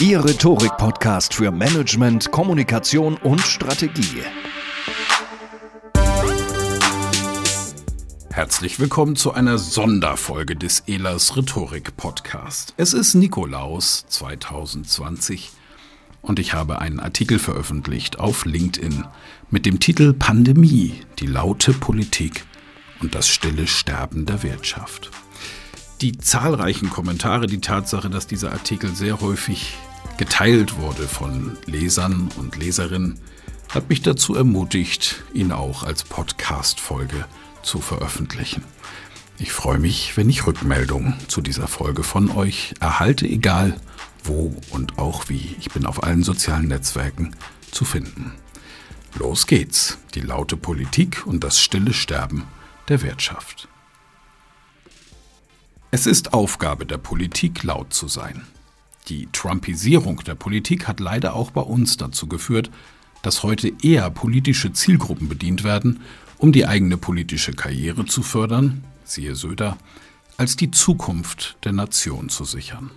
Ihr Rhetorik-Podcast für Management, Kommunikation und Strategie. Herzlich willkommen zu einer Sonderfolge des Elas Rhetorik Podcast. Es ist Nikolaus 2020 und ich habe einen Artikel veröffentlicht auf LinkedIn mit dem Titel Pandemie, die laute Politik und das stille Sterben der Wirtschaft die zahlreichen Kommentare, die Tatsache, dass dieser Artikel sehr häufig geteilt wurde von Lesern und Leserinnen, hat mich dazu ermutigt, ihn auch als Podcast-Folge zu veröffentlichen. Ich freue mich, wenn ich Rückmeldungen zu dieser Folge von euch erhalte, egal wo und auch wie. Ich bin auf allen sozialen Netzwerken zu finden. Los geht's, die laute Politik und das stille Sterben der Wirtschaft. Es ist Aufgabe der Politik, laut zu sein. Die Trumpisierung der Politik hat leider auch bei uns dazu geführt, dass heute eher politische Zielgruppen bedient werden, um die eigene politische Karriere zu fördern, siehe Söder, als die Zukunft der Nation zu sichern.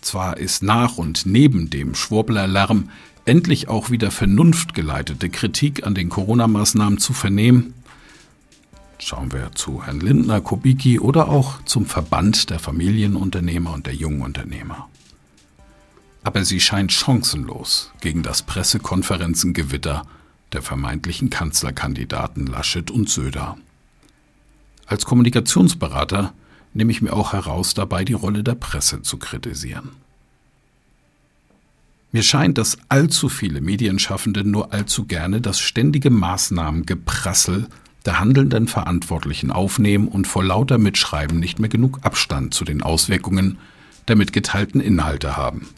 Zwar ist nach und neben dem Schwurblerlärm endlich auch wieder vernunftgeleitete Kritik an den Corona-Maßnahmen zu vernehmen, Schauen wir zu Herrn Lindner, Kubicki oder auch zum Verband der Familienunternehmer und der jungen Unternehmer. Aber sie scheint chancenlos gegen das Pressekonferenzengewitter der vermeintlichen Kanzlerkandidaten Laschet und Söder. Als Kommunikationsberater nehme ich mir auch heraus, dabei die Rolle der Presse zu kritisieren. Mir scheint, dass allzu viele Medienschaffende nur allzu gerne das ständige Maßnahmengeprassel der handelnden Verantwortlichen aufnehmen und vor lauter Mitschreiben nicht mehr genug Abstand zu den Auswirkungen der mitgeteilten Inhalte haben.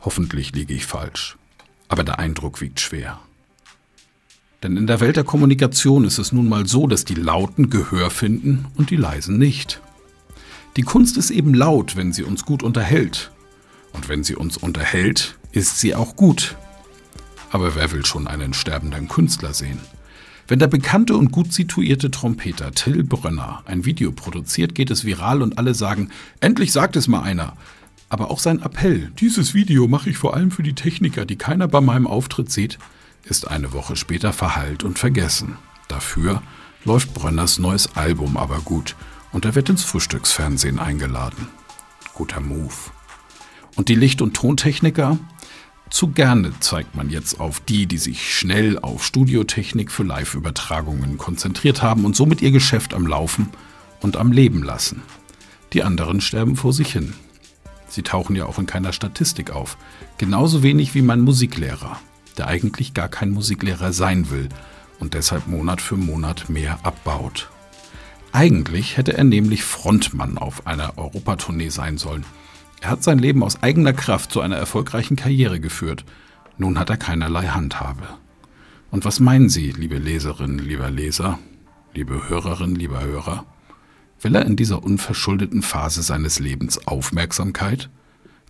Hoffentlich liege ich falsch, aber der Eindruck wiegt schwer. Denn in der Welt der Kommunikation ist es nun mal so, dass die Lauten Gehör finden und die Leisen nicht. Die Kunst ist eben laut, wenn sie uns gut unterhält. Und wenn sie uns unterhält, ist sie auch gut. Aber wer will schon einen sterbenden Künstler sehen? Wenn der bekannte und gut situierte Trompeter Till Brönner ein Video produziert, geht es viral und alle sagen, endlich sagt es mal einer. Aber auch sein Appell, dieses Video mache ich vor allem für die Techniker, die keiner bei meinem Auftritt sieht, ist eine Woche später verhallt und vergessen. Dafür läuft Brönners neues Album aber gut und er wird ins Frühstücksfernsehen eingeladen. Guter Move. Und die Licht- und Tontechniker? Zu gerne zeigt man jetzt auf die, die sich schnell auf Studiotechnik für Live-Übertragungen konzentriert haben und somit ihr Geschäft am Laufen und am Leben lassen. Die anderen sterben vor sich hin. Sie tauchen ja auch in keiner Statistik auf. Genauso wenig wie mein Musiklehrer, der eigentlich gar kein Musiklehrer sein will und deshalb Monat für Monat mehr abbaut. Eigentlich hätte er nämlich Frontmann auf einer Europatournee sein sollen – er hat sein Leben aus eigener Kraft zu einer erfolgreichen Karriere geführt. Nun hat er keinerlei Handhabe. Und was meinen Sie, liebe Leserinnen, lieber Leser, liebe Hörerinnen, lieber Hörer? Will er in dieser unverschuldeten Phase seines Lebens Aufmerksamkeit?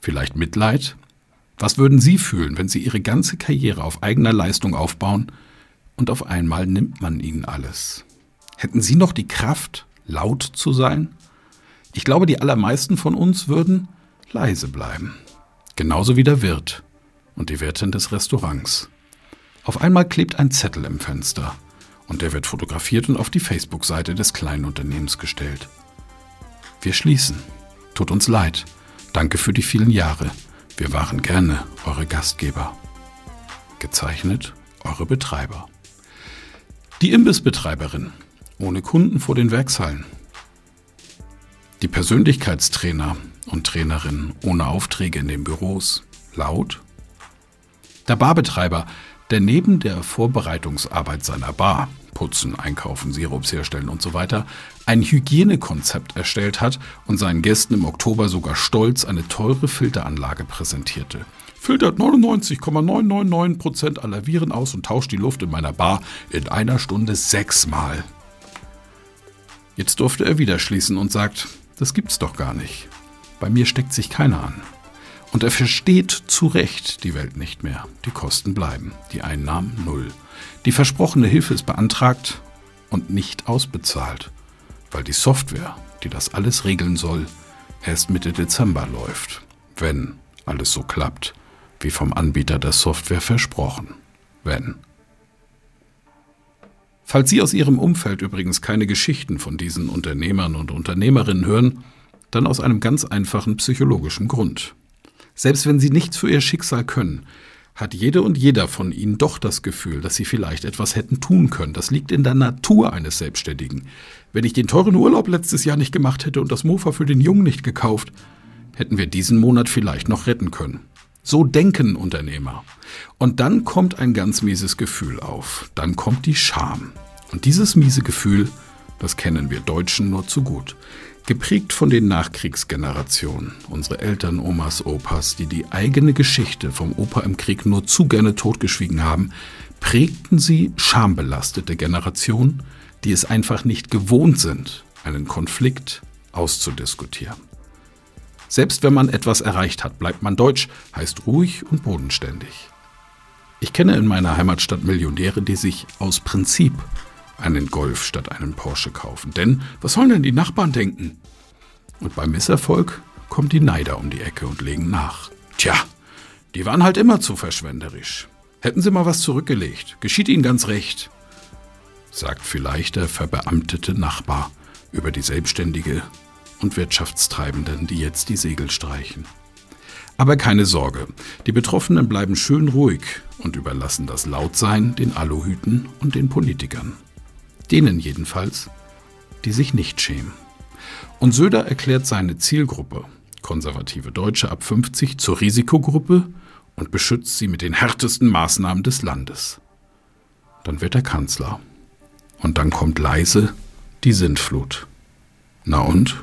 Vielleicht Mitleid? Was würden Sie fühlen, wenn Sie Ihre ganze Karriere auf eigener Leistung aufbauen und auf einmal nimmt man Ihnen alles? Hätten Sie noch die Kraft, Laut zu sein? Ich glaube, die allermeisten von uns würden leise bleiben. Genauso wie der Wirt und die Wirtin des Restaurants. Auf einmal klebt ein Zettel im Fenster und der wird fotografiert und auf die Facebook-Seite des kleinen Unternehmens gestellt. Wir schließen. Tut uns leid. Danke für die vielen Jahre. Wir waren gerne eure Gastgeber. Gezeichnet eure Betreiber. Die Imbissbetreiberin. Ohne Kunden vor den Werkshallen. Die Persönlichkeitstrainer und Trainerinnen ohne Aufträge in den Büros. Laut. Der Barbetreiber, der neben der Vorbereitungsarbeit seiner Bar putzen, einkaufen, Sirups herstellen und so weiter, ein Hygienekonzept erstellt hat und seinen Gästen im Oktober sogar stolz eine teure Filteranlage präsentierte. Filtert 99,999% aller Viren aus und tauscht die Luft in meiner Bar in einer Stunde sechsmal. Jetzt durfte er wieder schließen und sagt, das gibt's doch gar nicht. Bei mir steckt sich keiner an. Und er versteht zu Recht die Welt nicht mehr. Die Kosten bleiben, die Einnahmen null. Die versprochene Hilfe ist beantragt und nicht ausbezahlt, weil die Software, die das alles regeln soll, erst Mitte Dezember läuft, wenn alles so klappt, wie vom Anbieter der Software versprochen. Wenn. Falls Sie aus Ihrem Umfeld übrigens keine Geschichten von diesen Unternehmern und Unternehmerinnen hören, dann aus einem ganz einfachen psychologischen Grund. Selbst wenn Sie nichts für Ihr Schicksal können, hat jede und jeder von Ihnen doch das Gefühl, dass Sie vielleicht etwas hätten tun können. Das liegt in der Natur eines Selbstständigen. Wenn ich den teuren Urlaub letztes Jahr nicht gemacht hätte und das Mofa für den Jungen nicht gekauft, hätten wir diesen Monat vielleicht noch retten können. So denken Unternehmer. Und dann kommt ein ganz mieses Gefühl auf. Dann kommt die Scham. Und dieses miese Gefühl, das kennen wir Deutschen nur zu gut. Geprägt von den Nachkriegsgenerationen, unsere Eltern, Omas, Opas, die die eigene Geschichte vom Opa im Krieg nur zu gerne totgeschwiegen haben, prägten sie schambelastete Generationen, die es einfach nicht gewohnt sind, einen Konflikt auszudiskutieren. Selbst wenn man etwas erreicht hat, bleibt man deutsch, heißt ruhig und bodenständig. Ich kenne in meiner Heimatstadt Millionäre, die sich aus Prinzip einen Golf statt einen Porsche kaufen. Denn was sollen denn die Nachbarn denken? Und beim Misserfolg kommen die Neider um die Ecke und legen nach. Tja, die waren halt immer zu verschwenderisch. Hätten sie mal was zurückgelegt, geschieht ihnen ganz recht, sagt vielleicht der verbeamtete Nachbar über die Selbstständige und Wirtschaftstreibenden, die jetzt die Segel streichen. Aber keine Sorge, die Betroffenen bleiben schön ruhig und überlassen das Lautsein den Aluhüten und den Politikern. Denen jedenfalls, die sich nicht schämen. Und Söder erklärt seine Zielgruppe, konservative Deutsche ab 50, zur Risikogruppe und beschützt sie mit den härtesten Maßnahmen des Landes. Dann wird er Kanzler. Und dann kommt leise die Sintflut. Na und?